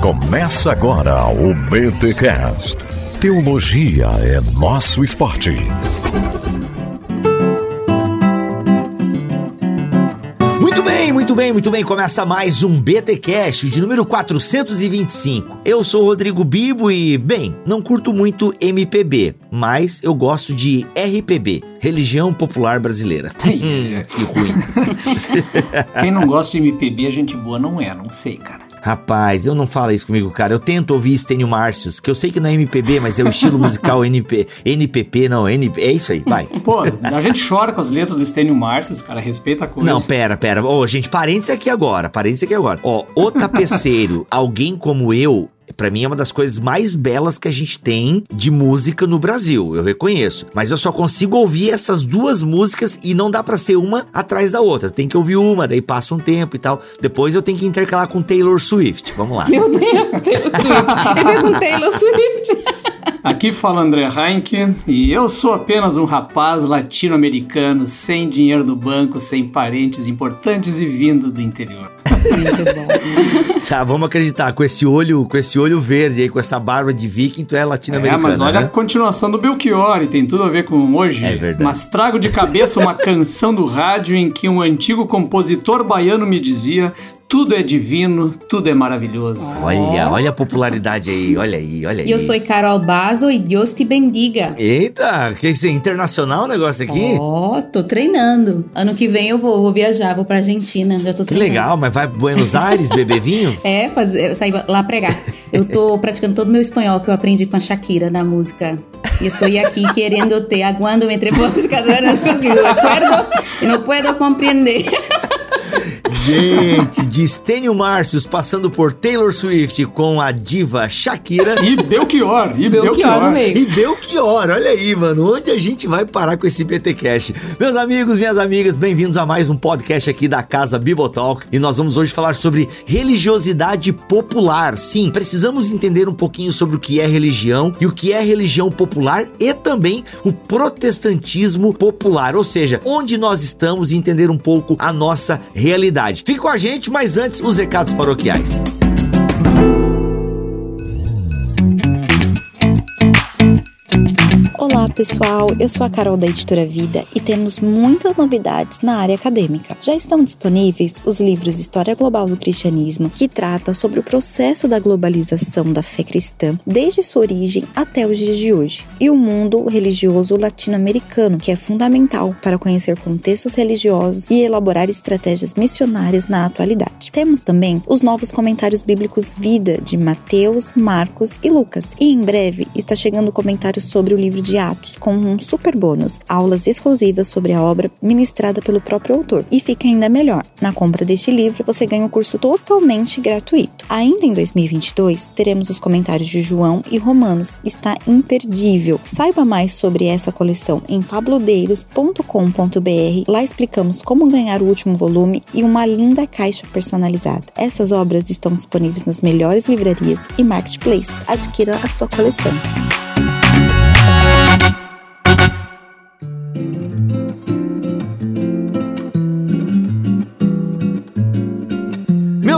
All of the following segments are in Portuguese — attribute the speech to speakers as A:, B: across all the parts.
A: Começa agora o BTCast. Teologia é nosso esporte.
B: Muito bem, muito bem, muito bem. Começa mais um BTcast de número 425. Eu sou o Rodrigo Bibo e, bem, não curto muito MPB, mas eu gosto de RPB, Religião Popular Brasileira. hum, que ruim.
C: Quem não gosta de MPB, a gente boa não é, não sei, cara.
B: Rapaz, eu não falo isso comigo, cara. Eu tento ouvir Stênio Márcios, que eu sei que não é MPB, mas é o estilo musical NP, NPP, não, NP, é isso aí, vai.
C: Pô, a gente chora com as letras do Stênio Márcios, cara, respeita a coisa.
B: Não, pera, pera. Ô, gente, parênteses aqui agora, parênteses aqui agora. Ó, o tapeceiro, alguém como eu, Pra mim é uma das coisas mais belas que a gente tem de música no Brasil, eu reconheço. Mas eu só consigo ouvir essas duas músicas e não dá pra ser uma atrás da outra. Tem que ouvir uma, daí passa um tempo e tal. Depois eu tenho que intercalar com Taylor Swift. Vamos lá.
D: Meu Deus, Taylor Swift. Eu com Taylor Swift.
C: Aqui fala André Heinck e eu sou apenas um rapaz latino-americano sem dinheiro do banco, sem parentes importantes e vindo do interior.
D: Muito bom.
B: Tá, vamos acreditar. Com esse olho, com esse olho verde aí, com essa barba de viking, tu é
C: É,
B: latino-americana,
C: mas olha a
B: né?
C: continuação do Belchior e tem tudo a ver com hoje.
B: É verdade.
C: Mas trago de cabeça uma canção do rádio em que um antigo compositor baiano me dizia: tudo é divino, tudo é maravilhoso.
B: Olha, olha a popularidade aí, olha aí, olha aí.
D: Eu sou Carol Bazo e Deus te bendiga.
B: Eita, que isso é internacional o negócio aqui?
D: Ó, oh, tô treinando. Ano que vem eu vou, vou viajar, vou pra Argentina. Já tô
B: Que
D: treinando.
B: legal, mas vai pra Buenos Aires beber vinho?
D: É, fazer, sair lá pregar. Eu tô praticando todo o meu espanhol que eu aprendi com a Shakira na música. E estou aqui querendo te aguando entre vosotros que acuerdo e não puedo compreender.
B: Gente, de Stênio Márcios passando por Taylor Swift com a diva Shakira.
C: E Belchior, e
D: Belchior
C: Belchior.
D: no meio.
B: E Belchior, olha aí, mano, onde a gente vai parar com esse PT Cash? Meus amigos, minhas amigas, bem-vindos a mais um podcast aqui da Casa Bibotalk. E nós vamos hoje falar sobre religiosidade popular. Sim, precisamos entender um pouquinho sobre o que é religião e o que é religião popular e também o protestantismo popular, ou seja, onde nós estamos e entender um pouco a nossa realidade. Fique com a gente, mas antes, os recados paroquiais.
E: Olá pessoal, eu sou a Carol da Editora Vida e temos muitas novidades na área acadêmica. Já estão disponíveis os livros História Global do Cristianismo, que trata sobre o processo da globalização da fé cristã, desde sua origem até os dias de hoje, e o mundo religioso latino-americano, que é fundamental para conhecer contextos religiosos e elaborar estratégias missionárias na atualidade. Temos também os novos comentários bíblicos Vida de Mateus, Marcos e Lucas, e em breve está chegando o comentário sobre o livro de Atos com um super bônus, aulas exclusivas sobre a obra ministrada pelo próprio autor. E fica ainda melhor, na compra deste livro você ganha um curso totalmente gratuito. Ainda em 2022 teremos os comentários de João e Romanos, está imperdível. Saiba mais sobre essa coleção em pablodeiros.com.br. Lá explicamos como ganhar o último volume e uma linda caixa personalizada. Essas obras estão disponíveis nas melhores livrarias e marketplaces. Adquira a sua coleção.
B: thank you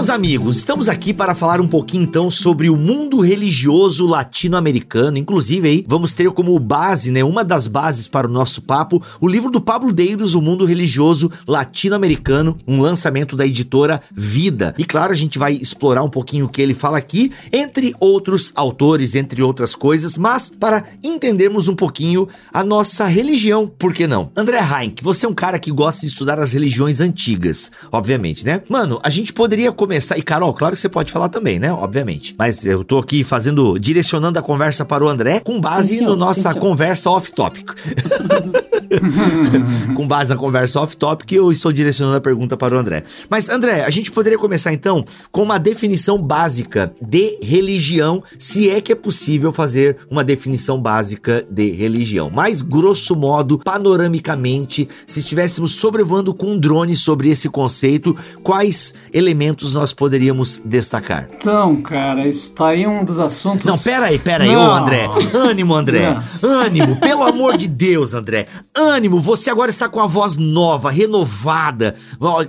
B: Meus amigos, estamos aqui para falar um pouquinho então sobre o mundo religioso latino-americano. Inclusive aí vamos ter como base, né, uma das bases para o nosso papo, o livro do Pablo Deiros, O Mundo Religioso Latino-Americano, um lançamento da editora Vida. E claro, a gente vai explorar um pouquinho o que ele fala aqui, entre outros autores, entre outras coisas, mas para entendermos um pouquinho a nossa religião, por que não? André Heinck, você é um cara que gosta de estudar as religiões antigas, obviamente, né? Mano, a gente poderia começar. E Carol, claro que você pode falar também, né? Obviamente. Mas eu tô aqui fazendo, direcionando a conversa para o André com base
D: senhor.
B: no nossa conversa off-topic. com base na conversa off-topic, eu estou direcionando a pergunta para o André. Mas, André, a gente poderia começar então com uma definição básica de religião, se é que é possível fazer uma definição básica de religião. Mais grosso modo, panoramicamente, se estivéssemos sobrevoando com um drone sobre esse conceito, quais elementos nós poderíamos destacar?
C: Então, cara, está aí um dos assuntos.
B: Não, pera aí, pera aí, ô
C: Não.
B: André. Ânimo, André. Ânimo, pelo amor de Deus, André. Ânimo, você agora está com a voz nova, renovada.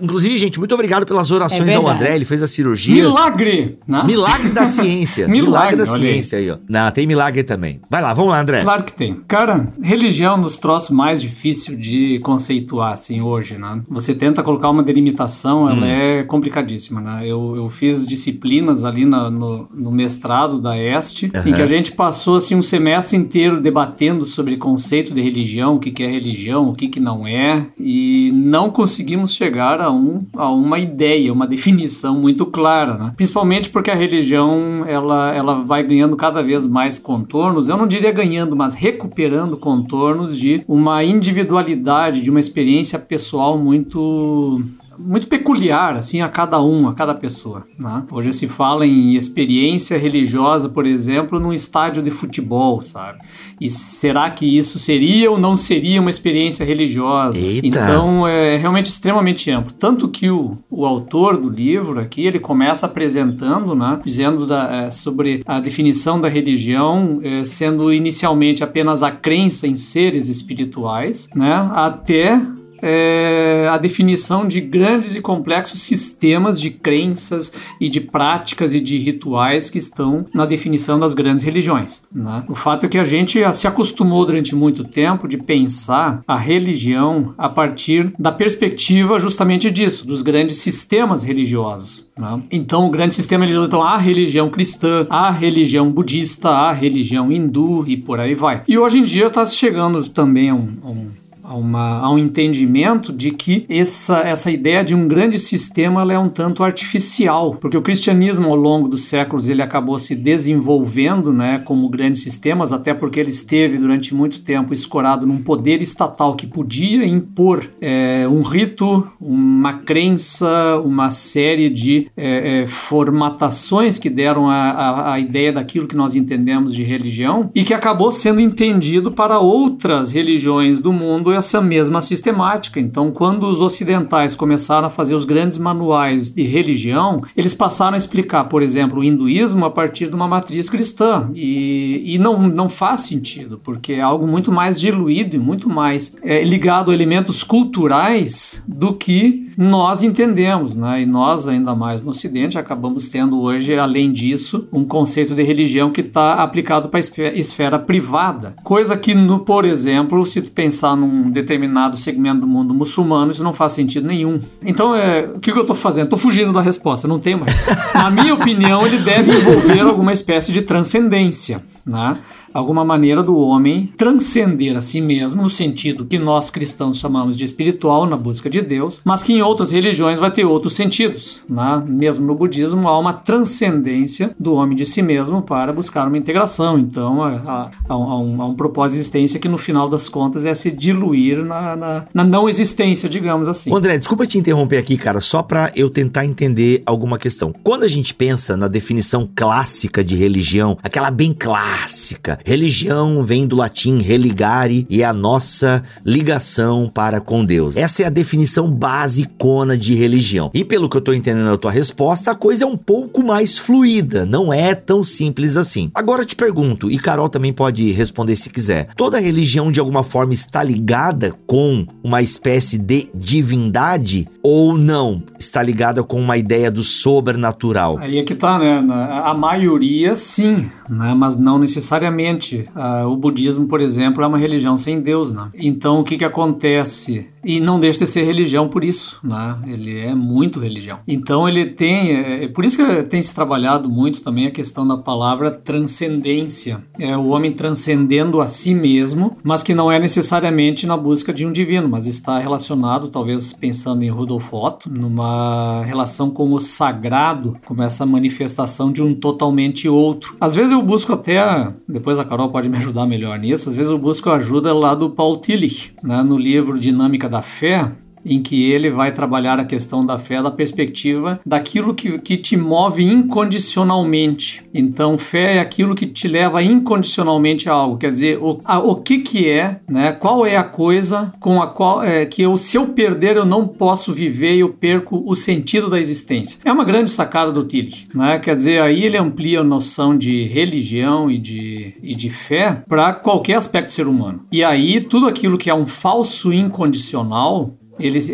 B: Inclusive, gente, muito obrigado pelas orações é ao André, ele fez a cirurgia.
C: Milagre!
B: Né? Milagre da ciência. milagre, milagre da ciência aí. ó. Não, tem milagre também. Vai lá, vamos lá, André.
C: Claro que tem. Cara, religião é um dos troços mais difíceis de conceituar, assim, hoje, né? Você tenta colocar uma delimitação, ela hum. é complicadíssima, né? Eu, eu fiz disciplinas ali na, no, no mestrado da Este, uhum. em que a gente passou, assim, um semestre inteiro debatendo sobre conceito de religião, o que, que é religião, o que, que não é, e não conseguimos chegar a, um, a uma ideia, uma definição muito clara, né? Principalmente porque a religião, ela, ela vai ganhando cada vez mais contornos, eu não diria ganhando, mas recuperando contornos de uma individualidade, de uma experiência pessoal muito muito peculiar assim a cada um, a cada pessoa. Né? Hoje se fala em experiência religiosa, por exemplo, num estádio de futebol, sabe? E será que isso seria ou não seria uma experiência religiosa?
B: Eita.
C: Então é realmente extremamente amplo. Tanto que o, o autor do livro aqui ele começa apresentando, né, dizendo da, é, sobre a definição da religião é, sendo inicialmente apenas a crença em seres espirituais, né, até é, a definição de grandes e complexos sistemas de crenças e de práticas e de rituais que estão na definição das grandes religiões. Né? O fato é que a gente se acostumou durante muito tempo de pensar a religião a partir da perspectiva justamente disso, dos grandes sistemas religiosos. Né? Então, o grande sistema religioso, então, a religião cristã, a religião budista, a religião hindu e por aí vai. E hoje em dia está chegando também a um, um a, uma, a um entendimento de que essa, essa ideia de um grande sistema é um tanto artificial, porque o cristianismo ao longo dos séculos ele acabou se desenvolvendo né, como grandes sistemas, até porque ele esteve durante muito tempo escorado num poder estatal que podia impor é, um rito, uma crença, uma série de é, é, formatações que deram a, a, a ideia daquilo que nós entendemos de religião e que acabou sendo entendido para outras religiões do mundo essa mesma sistemática. Então, quando os ocidentais começaram a fazer os grandes manuais de religião, eles passaram a explicar, por exemplo, o hinduísmo a partir de uma matriz cristã. E, e não, não faz sentido, porque é algo muito mais diluído e muito mais é, ligado a elementos culturais do que nós entendemos, né? E nós, ainda mais no Ocidente, acabamos tendo hoje, além disso, um conceito de religião que está aplicado para a esfera privada. Coisa que, no, por exemplo, se tu pensar num um determinado segmento do mundo muçulmano, isso não faz sentido nenhum. Então, é, o que, que eu estou fazendo? Estou fugindo da resposta, não tenho mais. Na minha opinião, ele deve envolver alguma espécie de transcendência, né? Alguma maneira do homem transcender a si mesmo, no sentido que nós cristãos chamamos de espiritual, na busca de Deus, mas que em outras religiões vai ter outros sentidos. Né? Mesmo no budismo, há uma transcendência do homem de si mesmo para buscar uma integração. Então, há, há, um, há um, propósito de existência que, no final das contas, é se diluir na, na, na não existência, digamos assim.
B: André, desculpa te interromper aqui, cara, só para eu tentar entender alguma questão. Quando a gente pensa na definição clássica de religião, aquela bem clássica, Religião vem do latim religare e é a nossa ligação para com Deus. Essa é a definição basicona de religião. E pelo que eu estou entendendo da tua resposta, a coisa é um pouco mais fluida, não é tão simples assim. Agora te pergunto, e Carol também pode responder se quiser. Toda religião de alguma forma está ligada com uma espécie de divindade ou não? Está ligada com uma ideia do sobrenatural?
C: Aí é que tá, né? A maioria sim, né? Mas não necessariamente Uh, o budismo, por exemplo, é uma religião sem Deus, né? Então, o que que acontece? E não deixa de ser religião por isso, né? Ele é muito religião. Então, ele tem... É, é por isso que tem se trabalhado muito também a questão da palavra transcendência. É o homem transcendendo a si mesmo, mas que não é necessariamente na busca de um divino, mas está relacionado, talvez pensando em Rudolf Otto, numa relação com o sagrado, como essa manifestação de um totalmente outro. Às vezes eu busco até, depois a Carol pode me ajudar melhor nisso. Às vezes eu busco ajuda lá do Paul Tillich, né, no livro Dinâmica da Fé, em que ele vai trabalhar a questão da fé da perspectiva daquilo que, que te move incondicionalmente. Então, fé é aquilo que te leva incondicionalmente a algo. Quer dizer, o, a, o que que é, né? Qual é a coisa com a qual é, que eu, se eu perder, eu não posso viver e eu perco o sentido da existência. É uma grande sacada do Tillich, né? Quer dizer, aí ele amplia a noção de religião e de, e de fé para qualquer aspecto do ser humano. E aí, tudo aquilo que é um falso incondicional,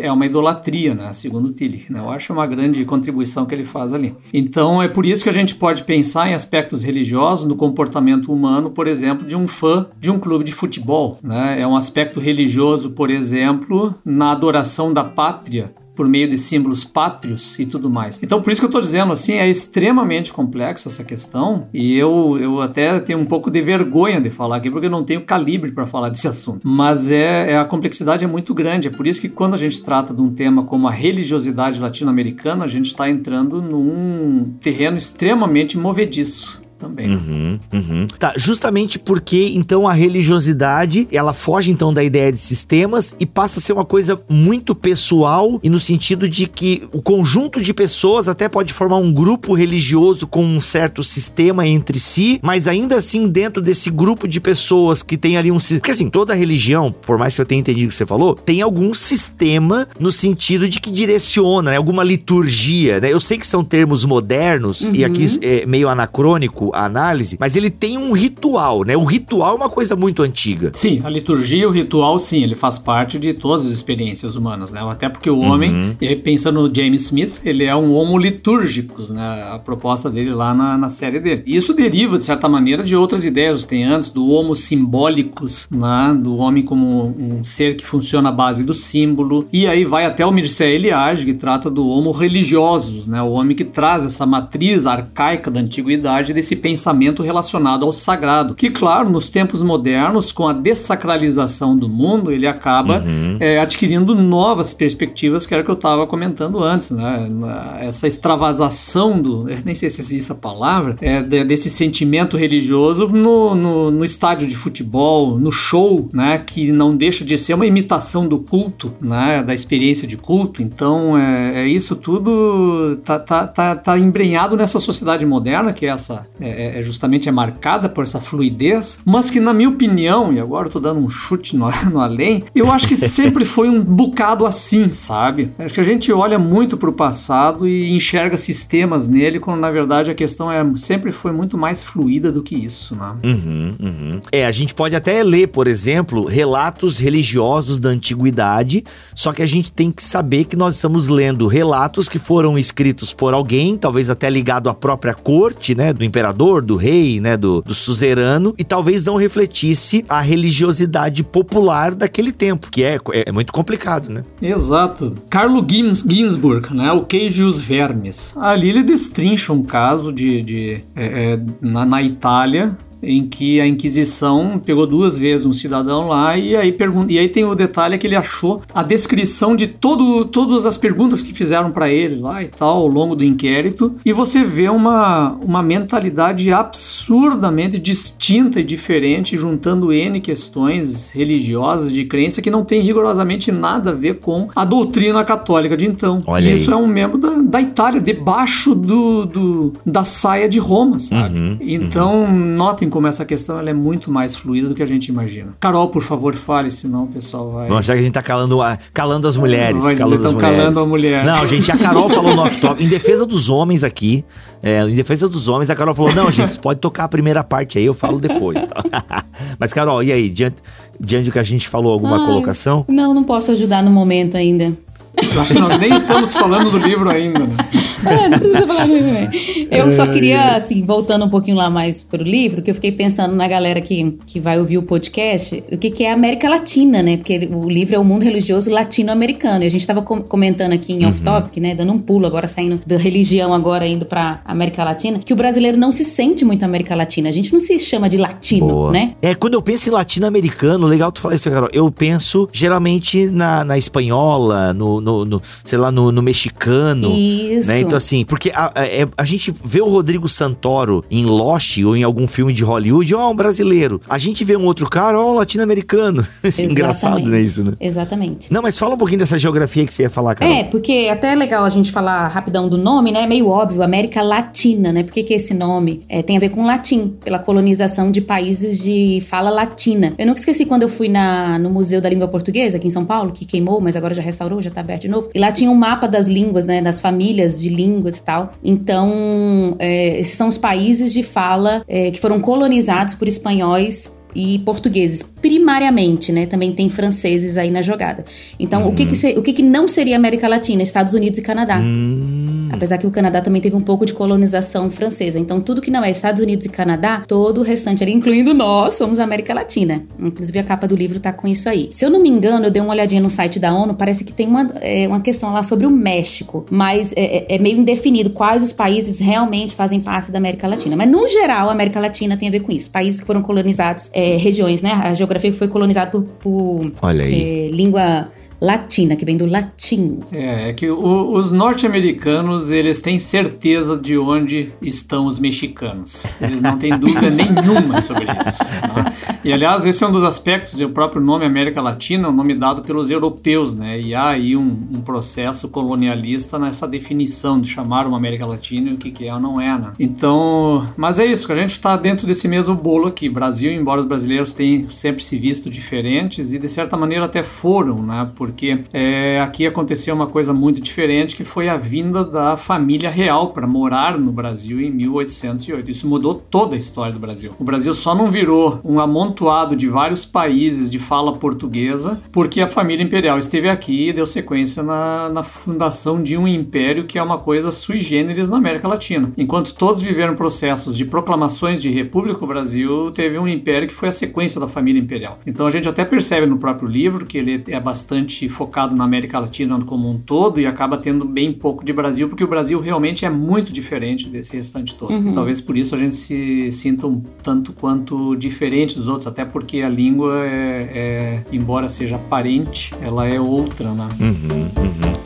C: é uma idolatria, né, segundo Tillich. Né? Eu acho uma grande contribuição que ele faz ali. Então é por isso que a gente pode pensar em aspectos religiosos no comportamento humano, por exemplo, de um fã de um clube de futebol. Né? É um aspecto religioso, por exemplo, na adoração da pátria por meio de símbolos pátrios e tudo mais. Então, por isso que eu estou dizendo assim, é extremamente complexa essa questão e eu, eu até tenho um pouco de vergonha de falar aqui porque eu não tenho calibre para falar desse assunto. Mas é, é, a complexidade é muito grande. É por isso que quando a gente trata de um tema como a religiosidade latino-americana, a gente está entrando num terreno extremamente movediço também.
B: Uhum, uhum. Tá, justamente porque então a religiosidade ela foge então da ideia de sistemas e passa a ser uma coisa muito pessoal e no sentido de que o conjunto de pessoas até pode formar um grupo religioso com um certo sistema entre si, mas ainda assim dentro desse grupo de pessoas que tem ali um porque assim toda religião, por mais que eu tenha entendido o que você falou, tem algum sistema no sentido de que direciona, né? alguma liturgia, né? Eu sei que são termos modernos uhum. e aqui uhum. é meio anacrônico a análise, mas ele tem um ritual, né? O ritual é uma coisa muito antiga.
C: Sim, a liturgia, o ritual, sim, ele faz parte de todas as experiências humanas, né? Até porque o homem, uhum. pensando no James Smith, ele é um homo litúrgicos, né? A proposta dele lá na, na série dele. E isso deriva, de certa maneira, de outras ideias tem antes, do homo simbólicos, né? Do homem como um ser que funciona à base do símbolo. E aí vai até o Mircea Eliade, que trata do homo religiosos, né? O homem que traz essa matriz arcaica da antiguidade desse pensamento relacionado ao sagrado. Que, claro, nos tempos modernos, com a dessacralização do mundo, ele acaba uhum. é, adquirindo novas perspectivas, que era o que eu estava comentando antes, né? Essa extravasação do. Nem sei se existe essa palavra, é, desse sentimento religioso no, no, no, estádio de futebol, no show, né? Que não deixa de ser uma imitação do culto, né? Da experiência de culto. Então, é, é isso tudo tá, tá, tá, tá embrenhado nessa sociedade moderna, que é essa. É, é, é, justamente é marcada por essa fluidez, mas que na minha opinião, e agora eu tô dando um chute no, no além, eu acho que sempre foi um bocado assim, sabe? Acho que a gente olha muito pro passado e enxerga sistemas nele, quando na verdade a questão é sempre foi muito mais fluida do que isso, né?
B: Uhum, uhum. É, a gente pode até ler, por exemplo, relatos religiosos da antiguidade, só que a gente tem que saber que nós estamos lendo relatos que foram escritos por alguém, talvez até ligado à própria corte, né, do imperador imperador, do rei, né, do, do suzerano, e talvez não refletisse a religiosidade popular daquele tempo, que é, é, muito complicado, né?
C: Exato. Carlo Gins, Ginsburg, né, o queijo e os vermes. Ali ele destrincha um caso de, de é, é na, na Itália, em que a Inquisição pegou duas vezes um cidadão lá e aí pergunta, e aí tem o detalhe que ele achou a descrição de todo, todas as perguntas que fizeram para ele lá e tal ao longo do inquérito e você vê uma, uma mentalidade absurdamente distinta e diferente juntando N questões religiosas de crença que não tem rigorosamente nada a ver com a doutrina católica de então. Olha Isso aí. é um membro da, da Itália, debaixo do, do, da saia de Roma, sabe? Uhum, então, uhum. notem como essa questão ela é muito mais fluida do que a gente imagina. Carol, por favor, fale, senão o pessoal vai.
B: Vamos achar que a gente tá calando, calando as mulheres. Vai calando
C: as mulheres. calando a mulher.
B: Não, gente, a Carol falou no off-top. Em defesa dos homens aqui, é, em defesa dos homens, a Carol falou: não, gente, pode tocar a primeira parte aí, eu falo depois. Tá? Mas, Carol, e aí? Diante, diante do que a gente falou, alguma Ai, colocação?
D: Não, não posso ajudar no momento ainda.
C: Eu acho que nós nem estamos falando do livro ainda. Né?
D: É, não precisa falar do. Eu só queria, assim, voltando um pouquinho lá mais pro livro, que eu fiquei pensando na galera que, que vai ouvir o podcast, o que, que é América Latina, né? Porque o livro é o mundo religioso latino-americano. E a gente estava comentando aqui em uhum. off-topic, né? Dando um pulo agora, saindo da religião, agora indo pra América Latina, que o brasileiro não se sente muito América Latina. A gente não se chama de latino, Boa. né?
B: É, quando eu penso em latino-americano, legal tu falar isso, Carol. Eu penso geralmente na, na espanhola, no, no, no sei lá, no, no mexicano.
D: Isso.
B: Né? Então, assim, porque a, a, é, a gente vê o Rodrigo Santoro em Lost ou em algum filme de Hollywood, ó, um brasileiro. A gente vê um outro cara, ó, um latino-americano. Engraçado, né, isso, né?
D: Exatamente.
B: Não, mas fala um pouquinho dessa geografia que você ia falar, cara.
D: É, porque até é legal a gente falar rapidão do nome, né? É meio óbvio, América Latina, né? Por que, que esse nome é, tem a ver com latim, pela colonização de países de fala latina. Eu nunca esqueci quando eu fui na, no Museu da Língua Portuguesa, aqui em São Paulo, que queimou, mas agora já restaurou, já tá aberto de novo. E lá tinha um mapa das línguas, né? Das famílias de línguas e tal. Então, é, esses são os países de fala é, que foram colonizados por espanhóis e portugueses, primariamente, né? Também tem franceses aí na jogada. Então, uhum. o, que, que, se, o que, que não seria América Latina? Estados Unidos e Canadá.
B: Hum.
D: Apesar que o Canadá também teve um pouco de colonização francesa. Então, tudo que não é Estados Unidos e Canadá, todo o restante ali, incluindo nós, somos América Latina. Inclusive, a capa do livro tá com isso aí. Se eu não me engano, eu dei uma olhadinha no site da ONU, parece que tem uma, é, uma questão lá sobre o México, mas é, é, é meio indefinido quais os países realmente fazem parte da América Latina. Mas, no geral, a América Latina tem a ver com isso. Países que foram colonizados, é, regiões, né? A geografia que foi colonizada por, por
B: Olha aí.
D: É, língua latina, que vem do latim.
C: É, é que o, os norte-americanos, eles têm certeza de onde estão os mexicanos. Eles não têm dúvida nenhuma sobre isso. Né? E, aliás, esse é um dos aspectos, e o próprio nome América Latina é um nome dado pelos europeus, né? E há aí um, um processo colonialista nessa definição de chamar uma América Latina e o que, que é ou não é, né? Então, mas é isso, que a gente está dentro desse mesmo bolo aqui. Brasil, embora os brasileiros tenham sempre se visto diferentes, e de certa maneira até foram, né? Por porque é, aqui aconteceu uma coisa muito diferente que foi a vinda da família real para morar no Brasil em 1808. Isso mudou toda a história do Brasil. O Brasil só não virou um amontoado de vários países de fala portuguesa porque a família imperial esteve aqui e deu sequência na, na fundação de um império que é uma coisa sui generis na América Latina. Enquanto todos viveram processos de proclamações de república, o Brasil teve um império que foi a sequência da família imperial. Então a gente até percebe no próprio livro que ele é bastante focado na América Latina como um todo e acaba tendo bem pouco de Brasil, porque o Brasil realmente é muito diferente desse restante todo. Uhum. Talvez por isso a gente se sinta um tanto quanto diferente dos outros, até porque a língua é, é embora seja parente, ela é outra, né?
B: Uhum, uhum.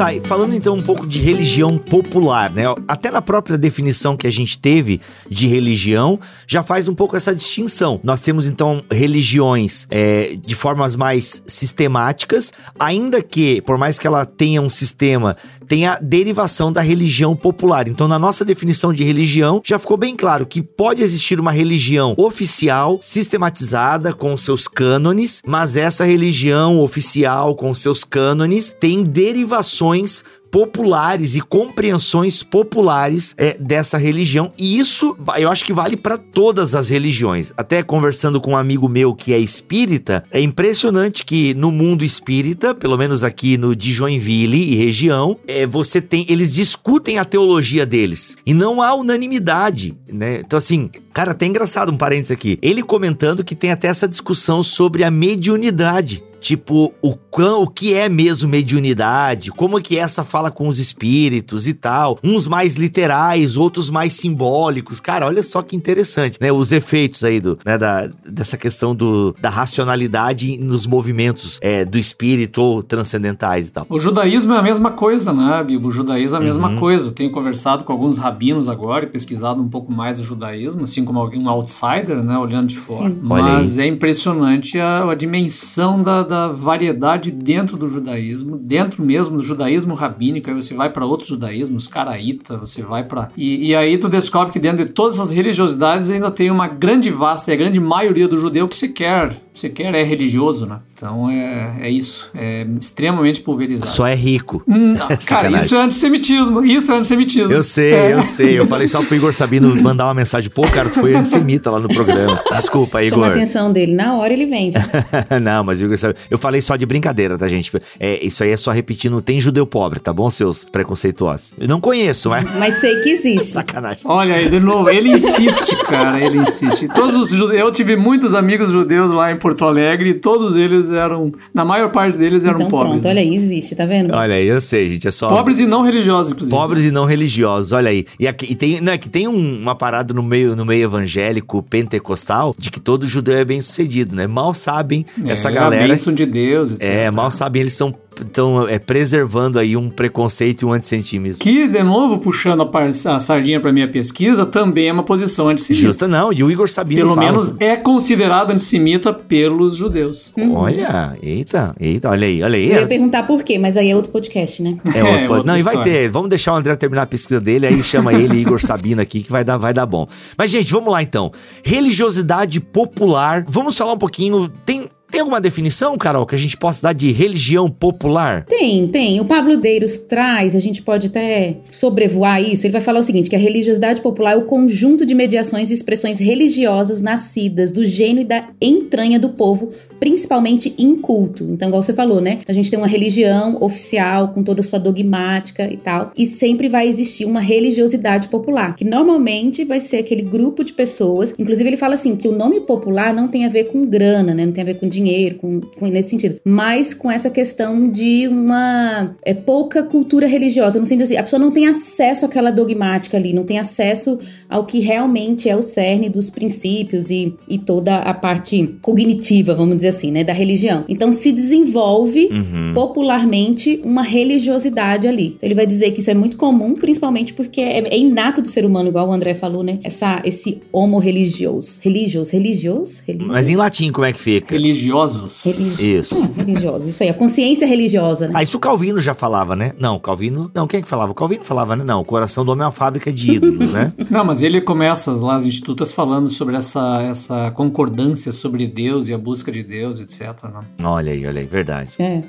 B: Tá, falando então um pouco de religião popular, né? Até na própria definição que a gente teve de religião, já faz um pouco essa distinção. Nós temos então religiões é, de formas mais sistemáticas, ainda que, por mais que ela tenha um sistema, tenha derivação da religião popular. Então, na nossa definição de religião, já ficou bem claro que pode existir uma religião oficial, sistematizada, com seus cânones, mas essa religião oficial, com seus cânones, tem derivações ações populares e compreensões populares é, dessa religião. E isso eu acho que vale para todas as religiões. Até conversando com um amigo meu que é espírita, é impressionante que no mundo espírita, pelo menos aqui no de Joinville e região, é, você tem. Eles discutem a teologia deles. E não há unanimidade, né? Então, assim, cara, até engraçado um parênteses aqui. Ele comentando que tem até essa discussão sobre a mediunidade. Tipo, o, o que é mesmo mediunidade, como é que essa fala com os espíritos e tal. Uns mais literais, outros mais simbólicos. Cara, olha só que interessante, né? Os efeitos aí do, né, da, dessa questão do, da racionalidade nos movimentos é, do espírito ou transcendentais e tal.
C: O judaísmo é a mesma coisa, né, Bibo? O judaísmo é a mesma uhum. coisa. Eu tenho conversado com alguns rabinos agora e pesquisado um pouco mais o judaísmo, assim como algum outsider, né, olhando de fora. Sim. Mas é impressionante a, a dimensão da da variedade dentro do judaísmo, dentro mesmo do judaísmo rabínico, aí você vai para outros judaísmos, caraíta, você vai para e, e, aí tu descobre que dentro de todas as religiosidades ainda tem uma grande vasta e a grande maioria do judeu que se quer você quer é religioso, né? Então é, é isso. É extremamente pulverizado.
B: Só é rico.
C: Hum, cara, isso é antissemitismo. Isso é antissemitismo.
B: Eu sei, é. eu sei. Eu falei só pro Igor Sabino mandar uma mensagem. Pô, cara, tu foi antissemita lá no programa. Desculpa, Igor.
D: Chama a atenção dele. Na hora ele vem.
B: não, mas o Igor Sabino... Eu falei só de brincadeira, tá, gente? É, isso aí é só repetindo. Tem judeu pobre, tá bom? Bom, seus preconceituosos? Eu não conheço, mas.
D: Mas sei que existe.
B: Sacanagem.
C: Olha aí, de novo, ele insiste, cara, ele insiste. Todos os judeus, eu tive muitos amigos judeus lá em Porto Alegre e todos eles eram, na maior parte deles eram
D: Então
C: pobres.
D: pronto, olha aí, existe, tá vendo?
B: Olha aí, eu sei, gente. É só.
C: Pobres e não religiosos, inclusive.
B: Pobres e não religiosos, olha aí. E, aqui, e tem, não, é que tem um- uma parada no meio, no meio evangélico pentecostal de que todo judeu é bem sucedido, né? Mal sabem essa
C: É,
B: galera.
C: A bênção de Deus, etc.
B: É, mal sabem, eles estão estão é, preservando aí um preconceito e um antissemitismo.
C: Que, de novo, puxando a, par- a sardinha para minha pesquisa, também é uma posição antissemita.
B: Justa não, e o Igor Sabino
C: Pelo
B: fala
C: menos é considerado antissemita pelos judeus.
B: Olha, eita, eita, olha aí, olha aí.
D: Eu ia perguntar por quê, mas aí é outro podcast, né?
B: É outro
C: É,
B: pod-
C: outra
B: Não, e vai
C: história.
B: ter. Vamos deixar o André terminar a pesquisa dele, aí chama ele, Igor Sabino aqui, que vai dar, vai dar bom. Mas, gente, vamos lá então. Religiosidade popular. Vamos falar um pouquinho. Tem, tem alguma definição, Carol, que a gente possa dar de religião popular?
D: Tem, tem. O Pablo Deiros traz, a gente pode até sobrevoar isso. Ele vai falar o seguinte: que a religiosidade popular é o conjunto de mediações e expressões religiosas nascidas do gênio e da entranha do povo, principalmente em culto. Então, igual você falou, né? A gente tem uma religião oficial com toda a sua dogmática e tal, e sempre vai existir uma religiosidade popular, que normalmente vai ser aquele grupo de pessoas. Inclusive, ele fala assim que o nome popular não tem a ver com grana, né? Não tem a ver com dinheiro, com, com- nesse sentido, mas com essa questão de uma é, pouca cultura religiosa, no sentido assim, a pessoa não tem acesso àquela dogmática ali, não tem acesso ao que realmente é o cerne dos princípios e, e toda a parte cognitiva, vamos dizer assim, né, da religião. Então se desenvolve popularmente uma religiosidade ali. Então ele vai dizer que isso é muito comum, principalmente porque é, é inato do ser humano, igual o André falou, né? Essa, esse homo religioso. Religioso, religioso? religioso?
B: Mas em latim, como é que fica?
C: Religiosos.
D: Religi-
B: Isso.
D: Ah, religioso, isso aí, a consciência religiosa, né?
B: Ah, isso o Calvino já falava, né? Não, o Calvino. Não, quem é que falava? O Calvino falava, né? Não, o coração do homem é uma fábrica de ídolos, né?
C: Não, mas ele começa lá as institutas falando sobre essa, essa concordância sobre Deus e a busca de Deus, etc. Né?
B: olha aí, olha aí, verdade.
D: É.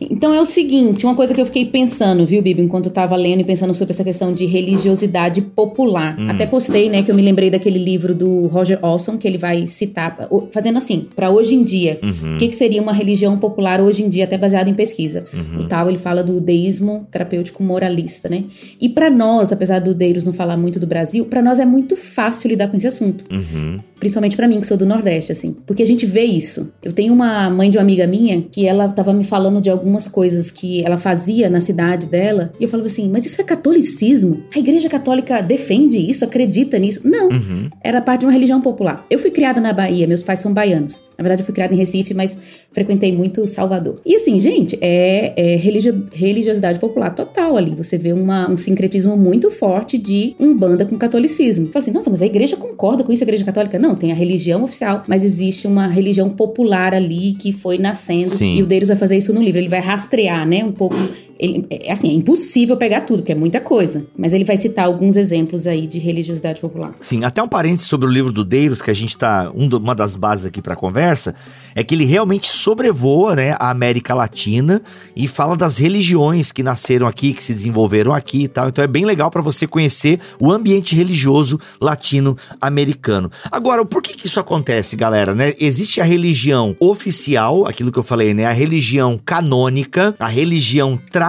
D: Então é o seguinte, uma coisa que eu fiquei pensando, viu, Bibi, enquanto eu tava lendo e pensando sobre essa questão de religiosidade popular. Até postei, né, que eu me lembrei daquele livro do Roger Olson, que ele vai citar, fazendo assim, pra hoje em dia. O que, que seria uma religião popular hoje em dia, até baseado em pesquisa. O tal, ele fala do deísmo terapêutico moralista, né? E pra nós, apesar do Deiros não falar muito do Brasil, pra nós é muito fácil lidar com esse assunto.
B: Uhum.
D: Principalmente pra mim, que sou do Nordeste, assim. Porque a gente vê isso. Eu tenho uma mãe de uma amiga minha que ela tava me falando de algumas coisas que ela fazia na cidade dela. E eu falava assim, mas isso é catolicismo? A igreja católica defende isso? Acredita nisso? Não.
B: Uhum.
D: Era parte de uma religião popular. Eu fui criada na Bahia, meus pais são baianos. Na verdade, eu fui criada em Recife, mas frequentei muito Salvador. E assim, gente, é, é religio- religiosidade popular total ali. Você vê uma- um sincretismo muito forte de umbanda com catolicismo. Fala assim, nossa, mas a igreja concorda com isso, a igreja católica? Não, tem a religião oficial, mas existe uma religião popular ali que foi nascendo.
B: Sim.
D: E o Deiros vai fazer isso no livro. Ele vai rastrear, né, um pouco ele, é assim, é impossível pegar tudo, porque é muita coisa. Mas ele vai citar alguns exemplos aí de religiosidade popular.
B: Sim, até um parênteses sobre o livro do Deiros, que a gente tá. Um uma das bases aqui pra conversa, é que ele realmente sobrevoa né, a América Latina e fala das religiões que nasceram aqui, que se desenvolveram aqui e tal. Então é bem legal pra você conhecer o ambiente religioso latino-americano. Agora, por que, que isso acontece, galera? Né? Existe a religião oficial, aquilo que eu falei, né? A religião canônica, a religião tradicional.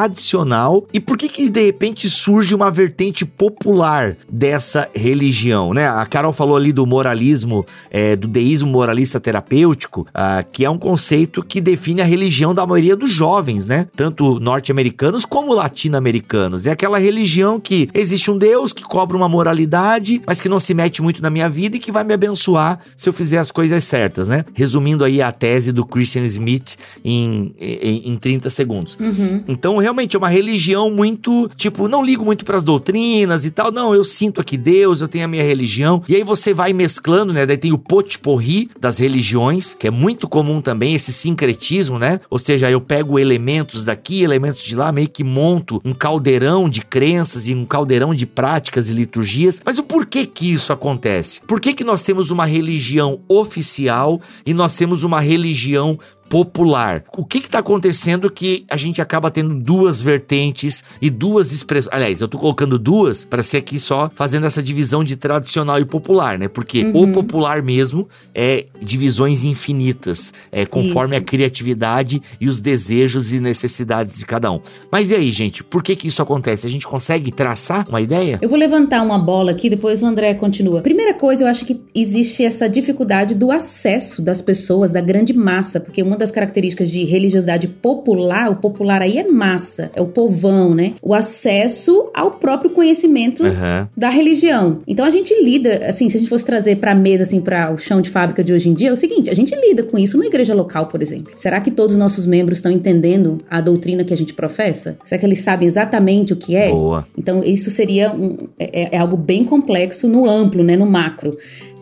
B: E por que que de repente surge uma vertente popular dessa religião, né? A Carol falou ali do moralismo, é, do deísmo moralista terapêutico, ah, que é um conceito que define a religião da maioria dos jovens, né? Tanto norte-americanos como latino-americanos. É aquela religião que existe um Deus que cobra uma moralidade, mas que não se mete muito na minha vida e que vai me abençoar se eu fizer as coisas certas, né? Resumindo aí a tese do Christian Smith em, em, em 30 segundos. Então, realmente, é uma religião muito, tipo, não ligo muito pras doutrinas e tal. Não, eu sinto aqui Deus, eu tenho a minha religião. E aí você vai mesclando, né? Daí tem o potpourri das religiões, que é muito comum também, esse sincretismo, né? Ou seja, eu pego elementos daqui, elementos de lá, meio que monto um caldeirão de crenças e um caldeirão de práticas e liturgias. Mas o porquê que isso acontece? Por que que nós temos uma religião oficial e nós temos uma religião popular. O que está acontecendo que a gente acaba tendo duas vertentes e duas expressões? Aliás, eu estou colocando duas para ser aqui só fazendo essa divisão de tradicional e popular, né? Porque uhum. o popular mesmo é divisões infinitas, é conforme isso. a criatividade e os desejos e necessidades de cada um. Mas e aí, gente? Por que que isso acontece? A gente consegue traçar uma ideia?
D: Eu vou levantar uma bola aqui, depois o André continua. Primeira coisa, eu acho que existe essa dificuldade do acesso das pessoas, da grande massa, porque uma das características de religiosidade popular, o popular aí é massa, é o povão, né? O acesso ao próprio conhecimento uhum. da religião. Então a gente lida, assim, se a gente fosse trazer para mesa, assim, para o chão de fábrica de hoje em dia, é o seguinte: a gente lida com isso numa igreja local, por exemplo. Será que todos os nossos membros estão entendendo a doutrina que a gente professa? Será que eles sabem exatamente o que é?
B: Boa.
D: Então isso seria um, é, é algo bem complexo no amplo, né, no macro.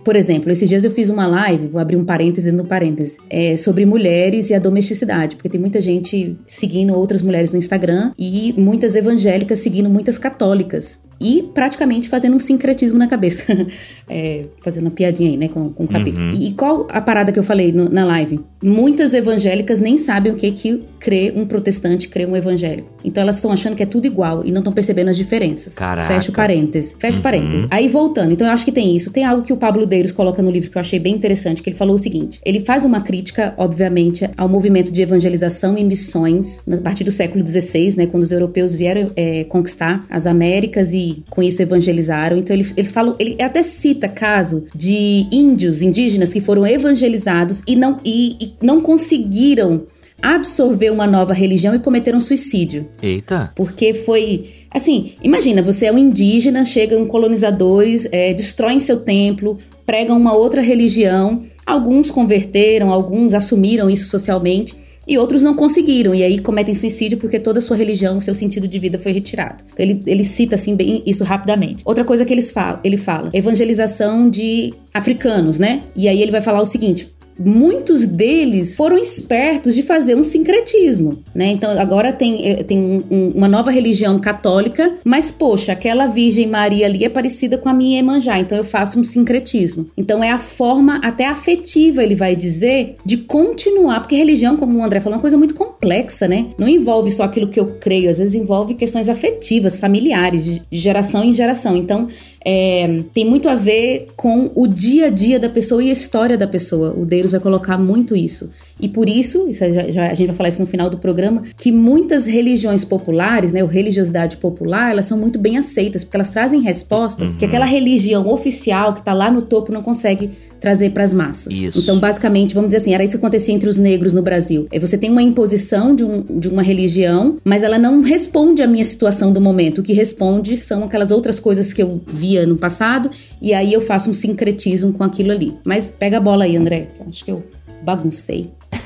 D: Por exemplo, esses dias eu fiz uma live, vou abrir um parêntese no parêntese, é, sobre mulheres e a domesticidade, porque tem muita gente seguindo outras mulheres no Instagram e muitas evangélicas seguindo muitas católicas e praticamente fazendo um sincretismo na cabeça. é, fazendo uma piadinha aí, né, com, com o capítulo. Uhum. E, e, qual a parada que eu falei no, na live? Muitas evangélicas nem sabem o que que crê um protestante, crê um evangélico. Então elas estão achando que é tudo igual e não estão percebendo as diferenças.
B: Caraca.
D: Fecha parênteses. Fecha uhum. parênteses. Aí voltando, então eu acho que tem isso. Tem algo que o Pablo Deiros coloca no livro que eu achei bem interessante, que ele falou o seguinte: ele faz uma crítica, obviamente, ao movimento de evangelização e missões a partir do século XVI, né, quando os europeus vieram é, conquistar as Américas e com isso evangelizaram. Então eles, eles falam, ele até cita caso de índios indígenas que foram evangelizados e não, e, e não conseguiram absorver uma nova religião e cometeram suicídio.
B: Eita!
D: Porque foi Assim, imagina, você é um indígena, chegam colonizadores, é, destroem seu templo, pregam uma outra religião. Alguns converteram, alguns assumiram isso socialmente e outros não conseguiram, e aí cometem suicídio porque toda a sua religião, seu sentido de vida foi retirado. Então ele, ele cita assim bem isso rapidamente. Outra coisa que eles falam, ele fala, evangelização de africanos, né? E aí ele vai falar o seguinte: muitos deles foram espertos de fazer um sincretismo, né? Então agora tem, eh, tem um, um, uma nova religião católica, mas poxa, aquela Virgem Maria ali é parecida com a minha Emanjá, então eu faço um sincretismo. Então é a forma até afetiva, ele vai dizer, de continuar, porque religião, como o André falou, é uma coisa muito complexa, né? Não envolve só aquilo que eu creio, às vezes envolve questões afetivas, familiares, de geração em geração. Então é, tem muito a ver com o dia a dia da pessoa e a história da pessoa. O Deus vai colocar muito isso. E por isso, isso já, já, a gente vai falar isso no final do programa, que muitas religiões populares, né, ou religiosidade popular, elas são muito bem aceitas, porque elas trazem respostas uhum. que aquela religião oficial que está lá no topo não consegue trazer para as massas.
B: Isso.
D: Então, basicamente, vamos dizer assim, era isso que acontecia entre os negros no Brasil. É você tem uma imposição de, um, de uma religião, mas ela não responde à minha situação do momento. O que responde são aquelas outras coisas que eu via no passado, e aí eu faço um sincretismo com aquilo ali. Mas pega a bola aí, André. Acho que eu baguncei.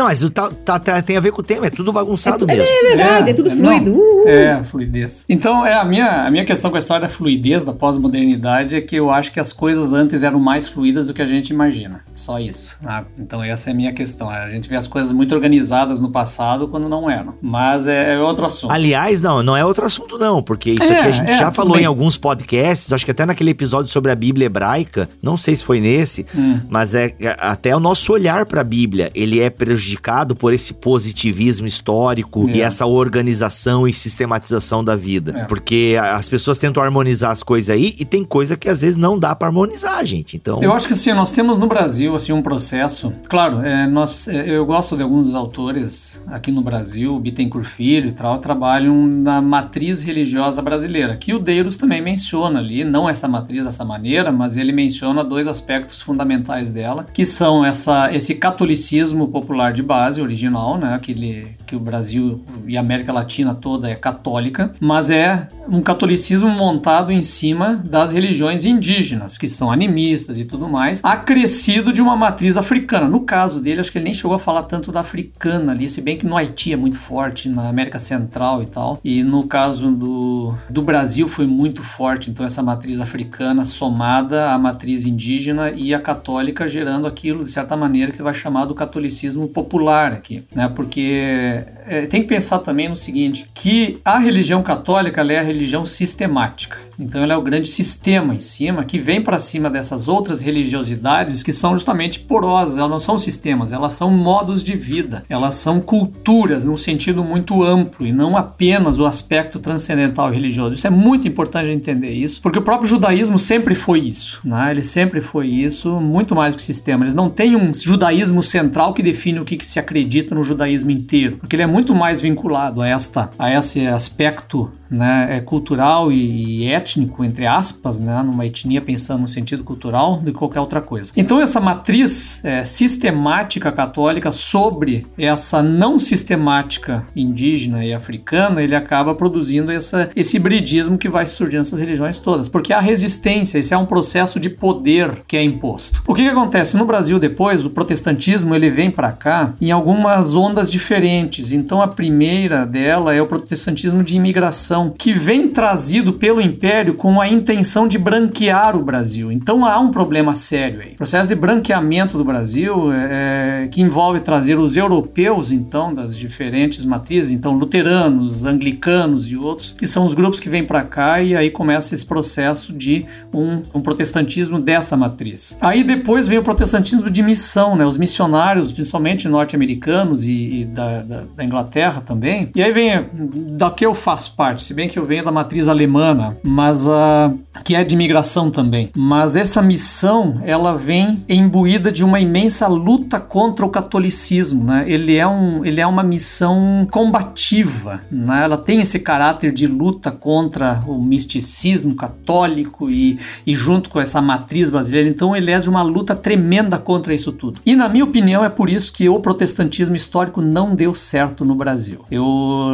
B: Não, mas tá, tá, tá, tem a ver com o tema, é tudo bagunçado
D: é,
B: mesmo.
D: É verdade, é, é tudo fluido.
C: Não, é, fluidez. Então, é a minha, a minha questão com a história da fluidez, da pós-modernidade, é que eu acho que as coisas antes eram mais fluidas do que a gente imagina. Só isso. Ah, então, essa é a minha questão. A gente vê as coisas muito organizadas no passado quando não eram. Mas é, é outro assunto.
B: Aliás, não, não é outro assunto, não, porque isso é, aqui a gente é, já falou bem. em alguns podcasts, acho que até naquele episódio sobre a Bíblia hebraica, não sei se foi nesse, hum. mas é até o nosso olhar para a Bíblia, ele é prejudicado prejudicado por esse positivismo histórico é. e essa organização e sistematização da vida. É. Porque as pessoas tentam harmonizar as coisas aí e tem coisa que às vezes não dá para harmonizar, gente. Então.
C: Eu acho que assim, nós temos no Brasil assim um processo. Claro, é, nós, é, eu gosto de alguns autores aqui no Brasil, Bittencourt Filho e tal, trabalham na matriz religiosa brasileira, que o Deiros também menciona ali, não essa matriz dessa maneira, mas ele menciona dois aspectos fundamentais dela, que são essa, esse catolicismo popular de de base original, né? Aquele que o Brasil e a América Latina toda é católica, mas é um catolicismo montado em cima das religiões indígenas, que são animistas e tudo mais, acrescido de uma matriz africana. No caso dele, acho que ele nem chegou a falar tanto da africana ali, se bem que no Haiti é muito forte, na América Central e tal. E no caso do, do Brasil foi muito forte, então essa matriz africana somada à matriz indígena e a católica gerando aquilo, de certa maneira, que vai chamar do catolicismo popular aqui, né? Porque é, tem que pensar também no seguinte, que a religião católica é a religião sistemática. Então ela é o grande sistema em cima que vem para cima dessas outras religiosidades que são justamente porosas. Elas não são sistemas, elas são modos de vida. Elas são culturas num sentido muito amplo e não apenas o aspecto transcendental religioso. Isso é muito importante entender isso, porque o próprio judaísmo sempre foi isso, né? Ele sempre foi isso, muito mais do que sistema. Eles não têm um judaísmo central que define o que, que se acredita no judaísmo inteiro, porque ele é muito mais vinculado a esta a esse aspecto né, é cultural e, e, étnico, entre aspas, né, numa etnia pensando no sentido cultural, do que qualquer outra coisa. Então, essa matriz é, sistemática católica sobre essa não sistemática indígena e africana, ele acaba produzindo essa, esse hibridismo que vai surgir nessas religiões todas, porque a resistência, esse é um processo de poder que é imposto. O que, que acontece? No Brasil, depois, o protestantismo ele vem para cá em algumas ondas diferentes. Então, a primeira dela é o protestantismo de imigração que vem trazido pelo Império com a intenção de branquear o Brasil. Então há um problema sério aí. O processo de branqueamento do Brasil, é, que envolve trazer os europeus, então, das diferentes matrizes, então luteranos, anglicanos e outros, que são os grupos que vêm para cá e aí começa esse processo de um, um protestantismo dessa matriz. Aí depois vem o protestantismo de missão, né? Os missionários, principalmente norte-americanos e, e da, da, da Inglaterra também. E aí vem da que eu faço parte se bem que eu venho da matriz alemã, mas uh, que é de imigração também. Mas essa missão, ela vem imbuída de uma imensa luta contra o catolicismo, né? Ele é, um, ele é uma missão combativa, né? Ela tem esse caráter de luta contra o misticismo católico e, e junto com essa matriz brasileira. Então ele é de uma luta tremenda contra isso tudo. E na minha opinião é por isso que o protestantismo histórico não deu certo no Brasil. Eu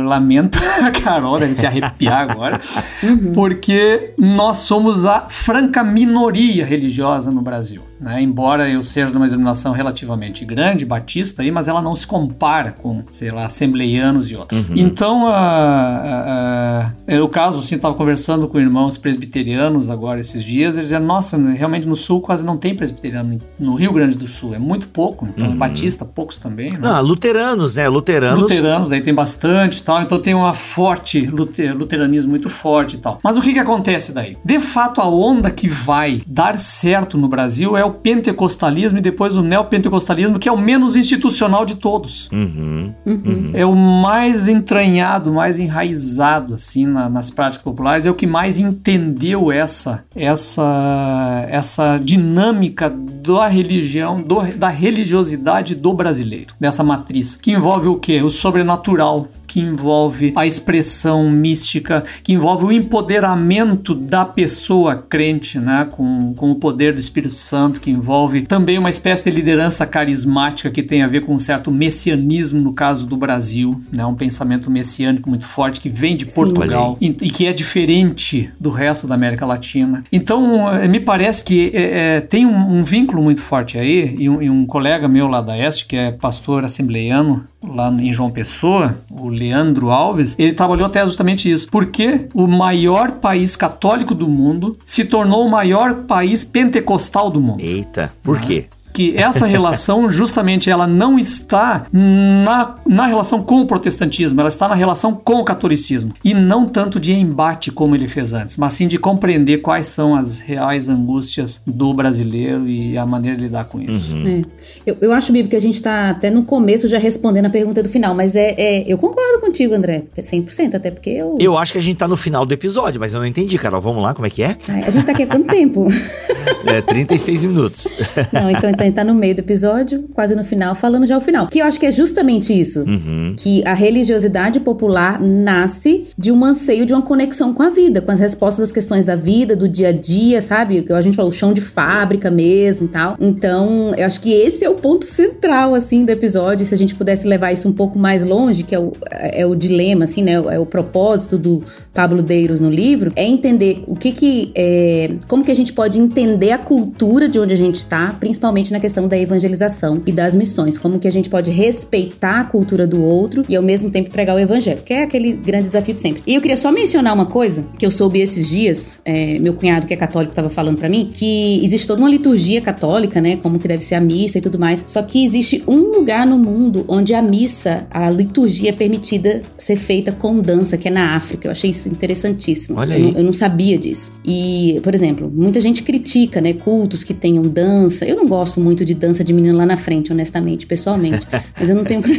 C: lamento a Carol, se arrepender arrepiar agora, uhum. porque nós somos a franca minoria religiosa no Brasil. Né? Embora eu seja de uma denominação relativamente grande, batista, aí, mas ela não se compara com, sei lá, assembleianos e outros. Uhum. Então, uh, uh, uh, o caso, assim, estava conversando com irmãos presbiterianos agora esses dias, eles diziam, nossa, realmente no Sul quase não tem presbiteriano, no Rio Grande do Sul, é muito pouco, então uhum. batista, poucos também. Né?
B: Não, luteranos, né, luteranos.
C: Luteranos, daí tem bastante tal, então tem uma forte, luteranismo muito forte e tal. Mas o que que acontece daí? De fato, a onda que vai dar certo no Brasil é o pentecostalismo e depois o neopentecostalismo, que é o menos institucional de todos.
B: Uhum, uhum.
C: É o mais entranhado, mais enraizado assim na, nas práticas populares, é o que mais entendeu essa essa essa dinâmica da religião, do, da religiosidade do brasileiro, dessa matriz, que envolve o que? O sobrenatural, que envolve a expressão mística, que envolve o empoderamento da pessoa crente, né, com, com o poder do Espírito Santo, que envolve também uma espécie de liderança carismática que tem a ver com um certo messianismo no caso do Brasil, né, um pensamento messiânico muito forte que vem de Portugal e, e, que é diferente do resto da América Latina. Então, eh, me parece que é, é, tem um, um, vínculo muito forte aí, e um, e um colega meu lá da Este, que é pastor assembleiano lá em João Pessoa, o Leandro Alves, ele trabalhou até justamente isso. Porque o maior país católico do mundo se tornou o maior país pentecostal do mundo.
B: Eita, por quê?
C: Que essa relação justamente ela não está na, na relação com o protestantismo, ela está na relação com o catolicismo e não tanto de embate como ele fez antes, mas sim de compreender quais são as reais angústias do brasileiro e a maneira de lidar com isso.
D: Uhum. É. Eu, eu acho, Bibi, que a gente está até no começo já respondendo a pergunta do final, mas é, é eu concordo contigo, André, 100%, até porque eu...
B: Eu acho que a gente está no final do episódio, mas eu não entendi, Carol, vamos lá, como é que é?
D: a gente está aqui há quanto tempo?
B: É, 36 minutos.
D: Não, então, então tá no meio do episódio, quase no final, falando já o final. Que eu acho que é justamente isso.
B: Uhum.
D: Que a religiosidade popular nasce de um anseio de uma conexão com a vida, com as respostas às questões da vida, do dia a dia, sabe? Que a gente falou, o chão de fábrica mesmo e tal. Então, eu acho que esse é o ponto central, assim, do episódio. Se a gente pudesse levar isso um pouco mais longe, que é o, é o dilema, assim, né? É o propósito do Pablo Deiros no livro, é entender o que que... É, como que a gente pode entender a cultura de onde a gente está, principalmente na questão da evangelização e das missões, como que a gente pode respeitar a cultura do outro e ao mesmo tempo pregar o evangelho, que é aquele grande desafio de sempre. E eu queria só mencionar uma coisa que eu soube esses dias, é, meu cunhado que é católico estava falando para mim, que existe toda uma liturgia católica, né, como que deve ser a missa e tudo mais, só que existe um lugar no mundo onde a missa, a liturgia é permitida ser feita com dança, que é na África. Eu achei isso interessantíssimo.
B: Olha aí.
D: Eu, eu não sabia disso. E, por exemplo, muita gente critica, né, cultos que tenham dança. Eu não gosto muito de dança de menino lá na frente, honestamente, pessoalmente. Mas eu não tenho.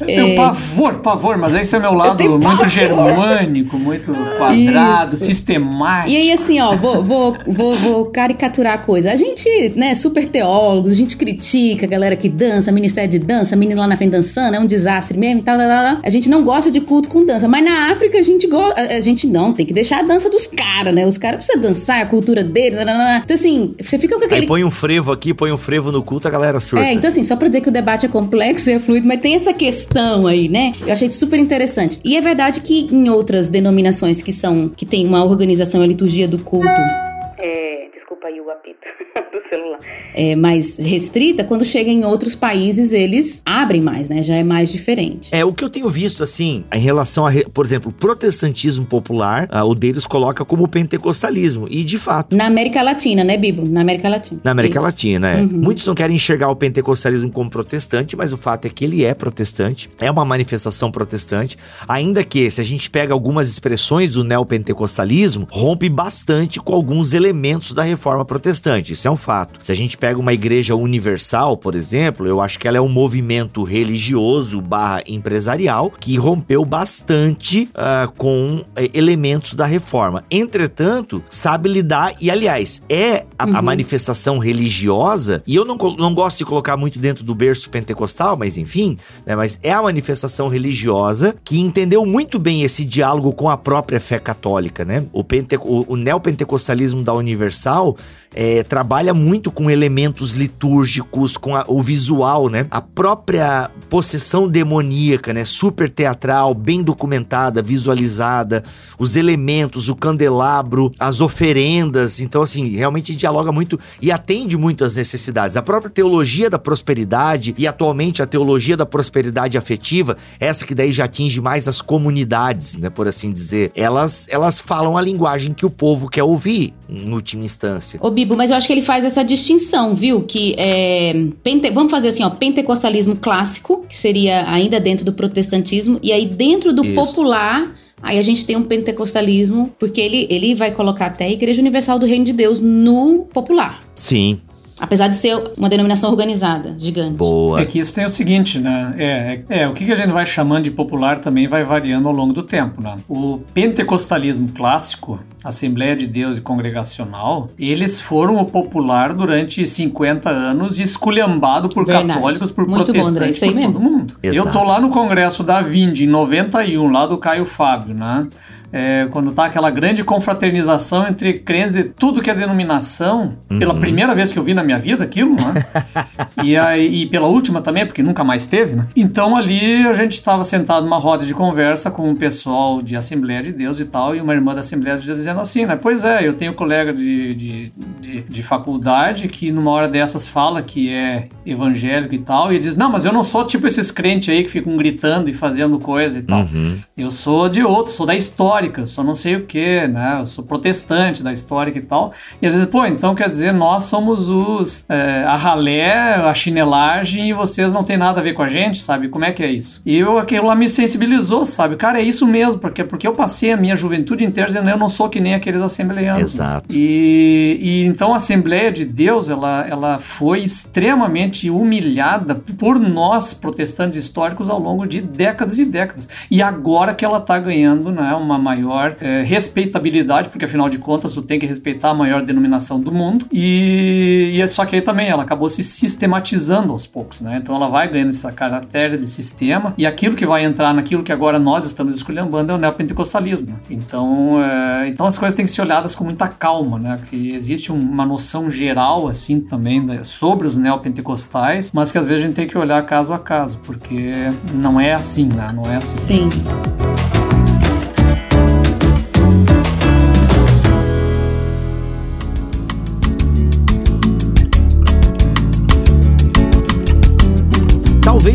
C: Eu tenho
D: É,
C: pavor, pavor, mas esse é meu lado muito germânico, muito quadrado,
D: Isso.
C: sistemático.
D: E aí, assim, ó, vou, vou, vou, vou caricaturar a coisa. A gente, né, super teólogos, a gente critica a galera que dança, ministério de dança, menino lá na frente dançando, é um desastre mesmo e tal, tal, tal, tal. A gente não gosta de culto com dança, mas na África a gente gosta. A, a gente não, tem que deixar a dança dos caras, né? Os caras precisam dançar, é a cultura deles. Então, assim, você fica com aquele.
B: Aí põe um frevo aqui, põe um frevo no culto, a galera surta.
D: É, então assim, só pra dizer que o debate é complexo e é fluido, mas tem essa questão aí, né? Eu achei super interessante. E é verdade que em outras denominações que são, que tem uma organização e a liturgia do culto
F: É, desculpa aí o celular.
D: é, mais restrita, quando chega em outros países, eles abrem mais, né? Já é mais diferente.
B: É, o que eu tenho visto, assim, em relação a, por exemplo, o protestantismo popular, ah, o deles coloca como pentecostalismo. E, de fato,
D: Na América Latina, né, Bibo? Na América Latina.
B: na América
D: Isso.
B: Latina, é.
D: Uhum.
B: Muitos não querem enxergar o pentecostalismo como protestante, mas o fato é que ele é protestante, é uma manifestação protestante, ainda que, se a gente pega algumas expressões do neopentecostalismo, rompe bastante com alguns elementos da reforma protestante, isso é um fato. Se a gente pega uma igreja universal, por exemplo, eu acho que ela é um movimento religioso barra empresarial que rompeu bastante ah, com eh, elementos da reforma. Entretanto, sabe lidar, e aliás, é a, a manifestação religiosa, e eu não, não gosto de colocar muito dentro do berço pentecostal, mas enfim, né, mas é a manifestação religiosa que entendeu muito bem esse diálogo com a própria fé católica, né? O, pente, o, o neopentecostalismo da Universal eh, trabalha muito com elementos litúrgicos, com a- o visual, né? A própria possessão demoníaca, né? Super teatral, bem documentada, visualizada, os elementos, o candelabro, as oferendas. Então, assim, realmente dialoga muito e atende muito às necessidades. A própria teologia da prosperidade e atualmente a teologia da prosperidade afetiva, essa que daí já atinge mais as comunidades, né? Por assim dizer, elas, elas falam a linguagem que o povo quer ouvir, em última instância.
D: Ô, Bibo, mas eu acho que ele faz essa distinção, viu? Que é. pente- Vamos fazer assim, ó, pentecostalismo clássico, que seria ainda dentro do protestantismo, e aí dentro do
B: Isso.
D: popular. Aí a gente tem um pentecostalismo, porque ele, ele vai colocar até a Igreja Universal do Reino de Deus no popular.
B: Sim,
D: Apesar de ser uma denominação organizada, gigante.
B: boa.
C: É que isso tem o seguinte, né? É, é, é, o que a gente vai chamando de popular também vai variando ao longo do tempo, né? O pentecostalismo clássico, Assembleia de Deus e Congregacional, eles foram o popular durante 50 anos esculhambado por
D: Verdade.
C: católicos, por
D: Muito bom, André,
C: protestantes,
D: isso aí
C: por
D: mesmo.
C: todo mundo. Eu
B: Exato.
C: tô lá no congresso da Vinde, em 91, lá do Caio Fábio, né? É, quando tá aquela grande confraternização entre crentes de tudo que é denominação, pela primeira vez que eu vi na minha vida aquilo, né? e, aí, e pela última também, porque nunca mais teve, né? Então ali a gente estava sentado numa roda de conversa com um pessoal de Assembleia de Deus e tal, e uma irmã da Assembleia de Deus dizendo assim, né? Pois é, eu tenho colega de, de, de, de faculdade que numa hora dessas fala que é evangélico e tal, e diz, não, mas eu não sou tipo esses crentes aí que ficam gritando e fazendo coisa e tal.
B: Uhum.
C: Eu sou de outro, sou da histórica, sou não sei o que, né? Eu sou protestante da histórica e tal. E às vezes, pô, então quer dizer, nós somos os é, a ralé, a chinelagem e vocês não tem nada a ver com a gente, sabe? Como é que é isso? E eu, aquilo lá me sensibilizou, sabe? Cara, é isso mesmo, porque, porque eu passei a minha juventude inteira dizendo, eu não sou que nem aqueles assembleanos. né?
B: Exato.
C: E, e então a Assembleia de Deus, ela, ela foi extremamente humilhada por nós, protestantes históricos, ao longo de décadas e décadas. E agora que ela está ganhando né, uma maior eh, respeitabilidade, porque afinal de contas tu tem que respeitar a maior denominação do mundo. E, e é só que aí também ela acabou se sistematizando aos poucos, né? Então ela vai ganhando essa caractere de sistema e aquilo que vai entrar naquilo que agora nós estamos esculhambando é o neopentecostalismo. né? Então, é, então as coisas têm que ser olhadas com muita calma, né? Que existe um- uma noção geral assim também né, sobre os neopentecostais, mas que às vezes a gente tem que olhar caso a caso, porque não é assim, né? Não é assim.
D: Sim.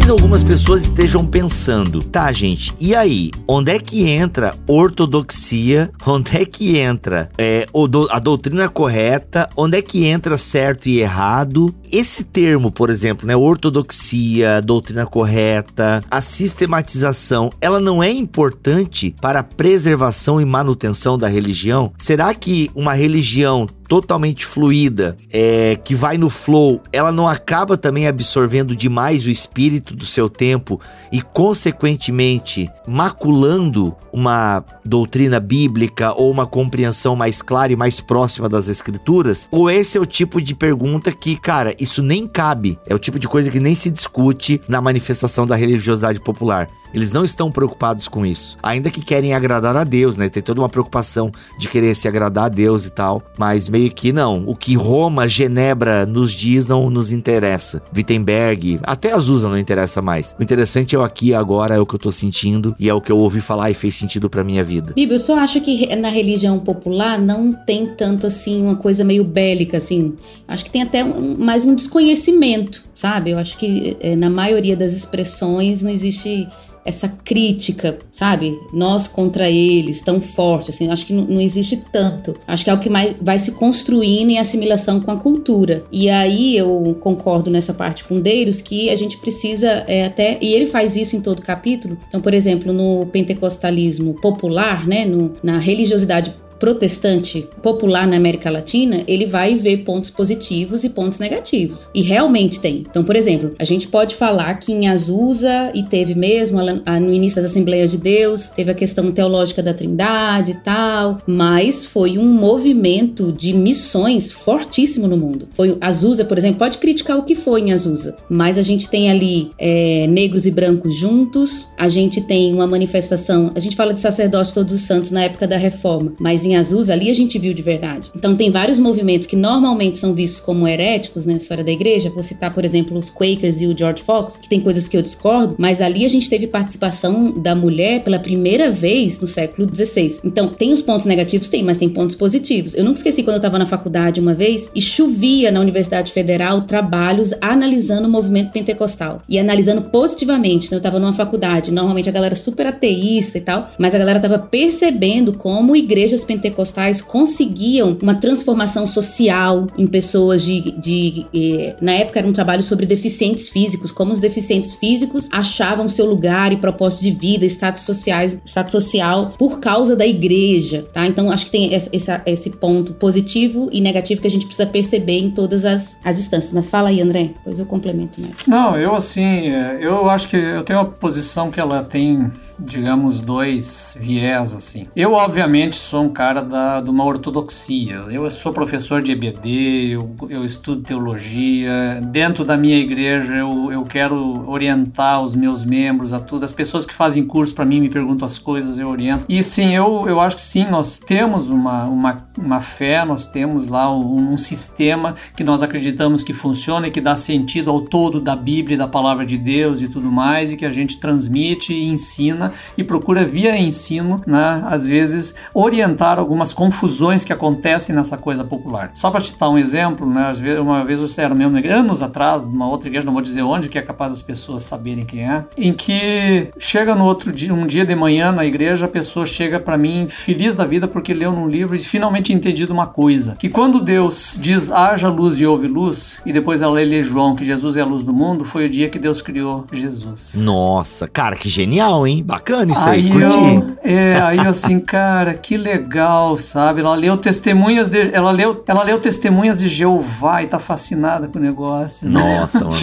B: Algumas pessoas estejam pensando, tá, gente, e aí? Onde é que entra ortodoxia? Onde é que entra é, a doutrina correta? Onde é que entra certo e errado? Esse termo, por exemplo, né, ortodoxia, doutrina correta, a sistematização, ela não é importante para a preservação e manutenção da religião? Será que uma religião totalmente fluida, é, que vai no flow, ela não acaba também absorvendo demais o espírito do seu tempo e, consequentemente, maculando uma doutrina bíblica ou uma compreensão mais clara e mais próxima das escrituras? Ou esse é o tipo de pergunta que, cara, isso nem cabe, é o tipo de coisa que nem se discute na manifestação da religiosidade popular. Eles não estão preocupados com isso. Ainda que querem agradar a Deus, né? Tem toda uma preocupação de querer se agradar a Deus e tal. Mas meio que não. O que Roma, Genebra nos diz não nos interessa. Wittenberg, até Azusa não interessa mais. O interessante é o aqui e agora, é o que eu tô sentindo e é o que eu ouvi falar e fez sentido pra minha vida.
D: Bíblia, eu só acho que na religião popular não tem tanto assim uma coisa meio bélica, assim. Acho que tem até um, mais um desconhecimento, sabe? Eu acho que é, na maioria das expressões não existe essa crítica, sabe? Nós contra eles, tão forte, assim, acho que não, não, existe tanto. Acho que é o que mais vai se construindo em assimilação com a cultura. E aí eu concordo nessa parte com Deiros que a gente precisa é, até, e ele faz isso em todo capítulo. Então, por exemplo, no pentecostalismo popular, né, no, na religiosidade protestante popular na América Latina, ele vai ver pontos positivos e pontos negativos. E realmente tem. Então, por exemplo, a gente pode falar que em Azusa, e teve mesmo no início das Assembleias de Deus, teve a questão teológica da Trindade e tal, mas foi um movimento de missões fortíssimo no mundo. Foi Azusa, por exemplo, pode criticar o que foi em Azusa, mas a gente tem ali é, negros e brancos juntos, a gente tem uma manifestação, a gente fala de sacerdote todos os santos na época da reforma, mas em Azusa, ali a gente viu de verdade. Então tem vários movimentos que normalmente são vistos como heréticos na história da igreja. Vou citar, por exemplo, os Quakers e o George Fox, que tem coisas que eu discordo, mas ali a gente teve participação da mulher pela primeira vez no século XVI. Então tem os pontos negativos? Tem, mas tem pontos positivos. Eu nunca esqueci quando eu estava na faculdade uma vez e chovia na Universidade Federal trabalhos analisando o movimento pentecostal e analisando positivamente. Então, eu estava numa faculdade, normalmente a galera super ateísta e tal, mas a galera estava percebendo como igrejas pentecostais pentecostais conseguiam uma transformação social em pessoas de. de eh, na época era um trabalho sobre deficientes físicos, como os deficientes físicos achavam seu lugar e propósito de vida, status, sociais, status social por causa da igreja, tá? Então acho que tem esse, esse ponto positivo e negativo que a gente precisa perceber em todas as, as instâncias. Mas fala aí, André, depois eu complemento mais.
C: Não, eu assim, é, eu acho que eu tenho uma posição que ela tem, digamos, dois viés, assim. Eu, obviamente, sou um cara cara da, de uma ortodoxia. Eu sou professor de EBD, eu, eu estudo teologia. Dentro da minha igreja, eu, eu quero orientar os meus membros a tudo. As pessoas que fazem curso para mim me perguntam as coisas, eu oriento. E sim, eu, eu acho que sim, nós temos uma, uma, uma fé, nós temos lá um, um sistema que nós acreditamos que funciona e que dá sentido ao todo da Bíblia, da palavra de Deus e tudo mais, e que a gente transmite e ensina e procura via ensino, né, às vezes, orientar algumas confusões que acontecem nessa coisa popular. Só para citar um exemplo, né, uma vez você era mesmo anos atrás, numa outra igreja, não vou dizer onde, que é capaz das pessoas saberem quem é, em que chega no outro dia, um dia de manhã na igreja, a pessoa chega para mim feliz da vida porque leu num livro e finalmente entendido uma coisa, que quando Deus diz haja luz e houve luz, e depois ela lê João que Jesus é a luz do mundo, foi o dia que Deus criou Jesus.
B: Nossa, cara, que genial, hein? Bacana isso aí,
C: aí curti. Eu, é, aí assim, cara, que legal legal, sabe? Ela leu testemunhas de, ela leu, ela leu testemunhas de Jeová e tá fascinada com o negócio.
B: Nossa, mano.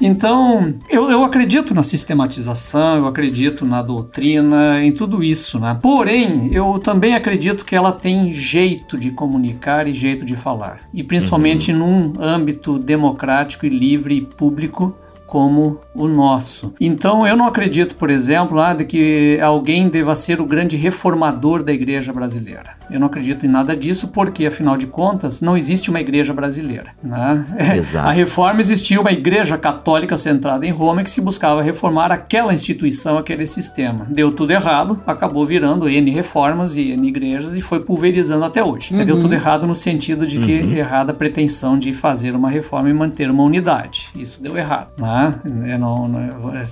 C: então, eu, eu acredito na sistematização, eu acredito na doutrina, em tudo isso, né? Porém, eu também acredito que ela tem jeito de comunicar e jeito de falar. E principalmente uhum. num âmbito democrático e livre e público como o nosso. Então eu não acredito, por exemplo, lá de que alguém deva ser o grande reformador da igreja brasileira. Eu não acredito em nada disso porque, afinal de contas, não existe uma igreja brasileira. Né?
B: Exato.
C: A reforma existia uma igreja católica centrada em Roma que se buscava reformar aquela instituição, aquele sistema. Deu tudo errado, acabou virando N reformas e N igrejas e foi pulverizando até hoje. Uhum. Deu tudo errado no sentido de que uhum. errada a pretensão de fazer uma reforma e manter uma unidade. Isso deu errado. Né? Né? Eu não, não,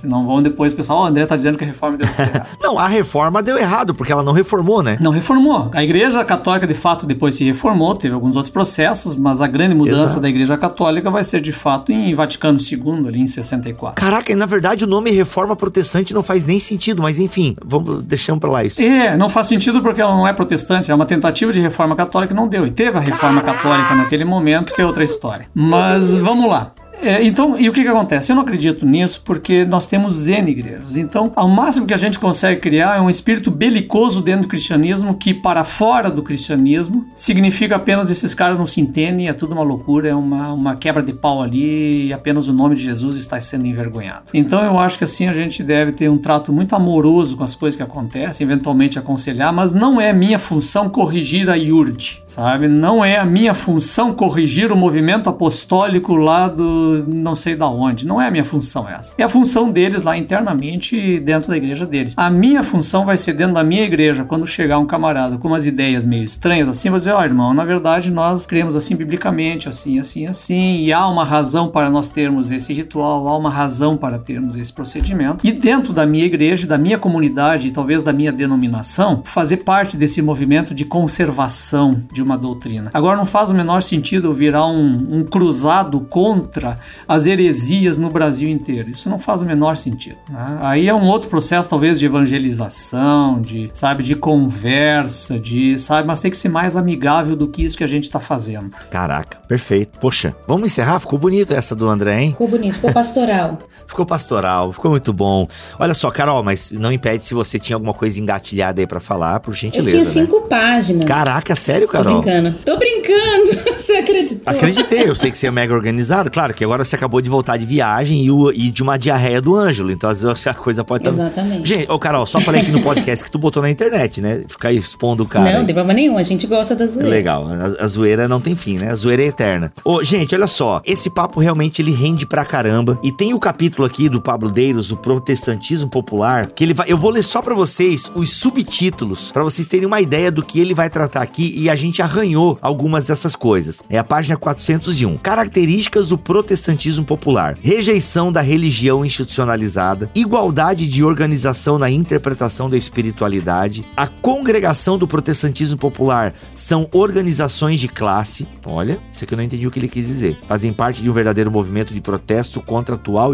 C: não vão depois oh, o André tá dizendo que a reforma deu errado.
B: não, a reforma deu errado, porque ela não reformou, né?
C: Não reformou. A igreja católica, de fato, depois se reformou, teve alguns outros processos, mas a grande mudança Exato. da igreja católica vai ser, de fato, em Vaticano II, ali em 64.
B: Caraca, e na verdade o nome reforma protestante não faz nem sentido, mas enfim, vamos, deixamos pra lá isso.
C: É, não faz sentido porque ela não é protestante, é uma tentativa de reforma católica não deu. E teve a reforma Caraca. católica naquele momento, que é outra história. Mas vamos lá. É, então, e o que, que acontece? Eu não acredito nisso porque nós temos N igrejas. Então, ao máximo que a gente consegue criar é um espírito belicoso dentro do cristianismo que, para fora do cristianismo, significa apenas esses caras não se entendem, é tudo uma loucura, é uma, uma quebra de pau ali e apenas o nome de Jesus está sendo envergonhado. Então, eu acho que assim a gente deve ter um trato muito amoroso com as coisas que acontecem, eventualmente aconselhar, mas não é minha função corrigir a IURD, sabe? Não é a minha função corrigir o movimento apostólico lá do não sei da onde. Não é a minha função essa. É a função deles lá internamente dentro da igreja deles. A minha função vai ser dentro da minha igreja, quando chegar um camarada com umas ideias meio estranhas assim, vou dizer, ó oh, irmão, na verdade nós cremos assim biblicamente, assim, assim, assim, e há uma razão para nós termos esse ritual, há uma razão para termos esse procedimento. E dentro da minha igreja, da minha comunidade talvez da minha denominação, fazer parte desse movimento de conservação de uma doutrina. Agora não faz o menor sentido eu virar um, um cruzado contra as heresias no Brasil inteiro. Isso não faz o menor sentido. Né? Aí é um outro processo, talvez, de evangelização, de, sabe, de conversa, de, sabe, mas tem que ser mais amigável do que isso que a gente está fazendo.
B: Caraca, perfeito. Poxa, vamos encerrar? Ficou bonito essa do André, hein?
D: Ficou bonito, ficou pastoral.
B: ficou pastoral, ficou muito bom. Olha só, Carol, mas não impede se você tinha alguma coisa engatilhada aí para falar, por gentileza.
D: Eu tinha cinco
B: né?
D: páginas.
B: Caraca, sério, Carol?
D: Tô brincando. Tô brincando. Você acreditou?
B: Acreditei, eu sei que você é mega organizado. Claro que agora você acabou de voltar de viagem e, o, e de uma diarreia do Ângelo. Então, às vezes a coisa pode estar.
D: Tá... Exatamente.
B: Gente, ô Carol, só falei aqui no podcast que tu botou na internet, né? Ficar expondo o cara.
D: Não, não tem problema nenhum. A gente gosta da zoeira.
B: Legal. A, a, zoeira não tem fim, né? A zoeira é eterna. Ô, gente, olha só. Esse papo realmente ele rende pra caramba. E tem o capítulo aqui do Pablo Deiros, o protestantismo popular, que ele vai. Eu vou ler só para vocês os subtítulos, para vocês terem uma ideia do que ele vai tratar aqui. E a gente arranhou algumas dessas coisas. É a página 401. Características do protestantismo popular: rejeição da religião institucionalizada, igualdade de organização na interpretação da espiritualidade, a congregação do protestantismo popular são organizações de classe. Olha, isso aqui eu não entendi o que ele quis dizer. Fazem parte de um verdadeiro movimento de protesto contra a atual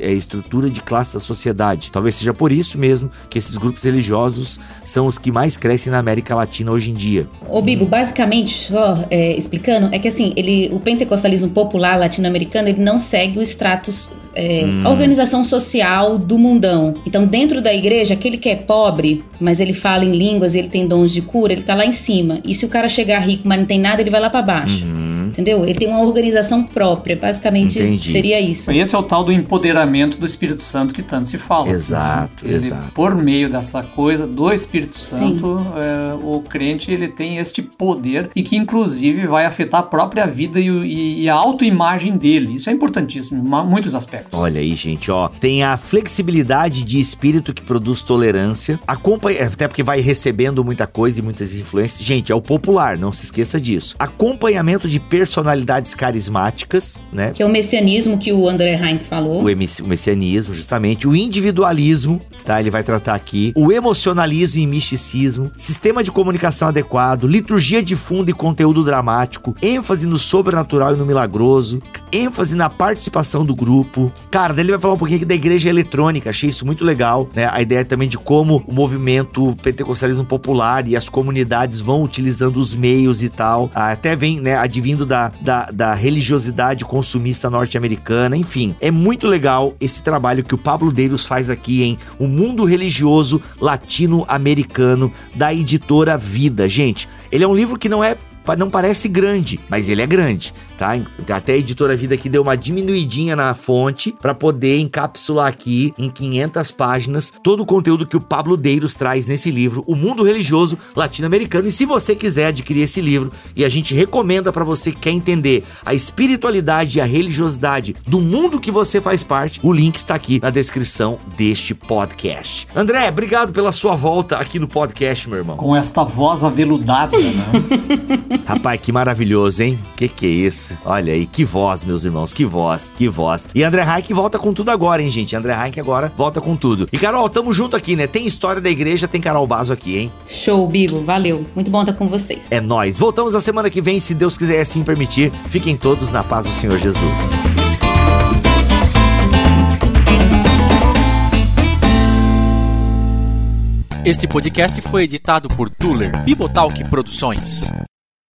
B: é, estrutura de classe da sociedade. Talvez seja por isso mesmo que esses grupos religiosos são os que mais crescem na América Latina hoje em dia.
D: Ô Bibo, basicamente, só é, explicando, é que assim, ele, o pentecostalismo popular latino-americano, ele não segue o status é, hum. organização social do mundão. Então, dentro da igreja, aquele que é pobre, mas ele fala em línguas e ele tem dons de cura, ele tá lá em cima. E se o cara chegar rico, mas não tem nada, ele vai lá para baixo. Uhum. Entendeu? Ele tem uma organização própria. Basicamente, Entendi. seria isso.
C: Esse é o tal do empoderamento do Espírito Santo que tanto se fala.
B: Exato,
C: ele,
B: exato.
C: Por meio dessa coisa do Espírito Santo, é, o crente ele tem este poder e que, inclusive, vai afetar a própria vida e, e, e a autoimagem dele. Isso é importantíssimo em muitos aspectos.
B: Olha aí, gente, ó. Tem a flexibilidade de espírito que produz tolerância. Acompanha, até porque vai recebendo muita coisa e muitas influências. Gente, é o popular, não se esqueça disso. Acompanhamento de personalidades carismáticas, né?
D: Que é o messianismo que o André Heinck falou.
B: O, o messianismo, justamente. O individualismo, tá? Ele vai tratar aqui. O emocionalismo e misticismo. Sistema de comunicação adequado. Liturgia de fundo e conteúdo dramático. ênfase no sobrenatural e no milagroso. Ênfase na participação do grupo. Cara, daí ele vai falar um pouquinho aqui da igreja eletrônica, achei isso muito legal, né? A ideia também de como o movimento pentecostalismo popular e as comunidades vão utilizando os meios e tal. Até vem, né, advindo da, da, da religiosidade consumista norte-americana, enfim. É muito legal esse trabalho que o Pablo Deiros faz aqui em O Mundo Religioso Latino-Americano, da editora Vida. Gente, ele é um livro que não é não parece grande, mas ele é grande tá? Até a editora Vida aqui deu uma diminuidinha na fonte para poder encapsular aqui em 500 páginas todo o conteúdo que o Pablo Deiros traz nesse livro, O Mundo Religioso Latino-Americano. E se você quiser adquirir esse livro, e a gente recomenda para você que quer entender a espiritualidade e a religiosidade do mundo que você faz parte, o link está aqui na descrição deste podcast. André, obrigado pela sua volta aqui no podcast, meu irmão.
C: Com esta voz aveludada, né?
B: Rapaz, que maravilhoso, hein? Que que é isso? Olha aí, que voz, meus irmãos, que voz, que voz. E André Heinck volta com tudo agora, hein, gente? André Heinck agora volta com tudo. E Carol, tamo junto aqui, né? Tem história da igreja, tem Carol Bazo aqui, hein?
D: Show, Bibo. Valeu. Muito bom estar com vocês.
B: É nós. Voltamos a semana que vem, se Deus quiser assim permitir. Fiquem todos na paz do Senhor Jesus.
G: Este podcast foi editado por Tuller Bibotalk Produções.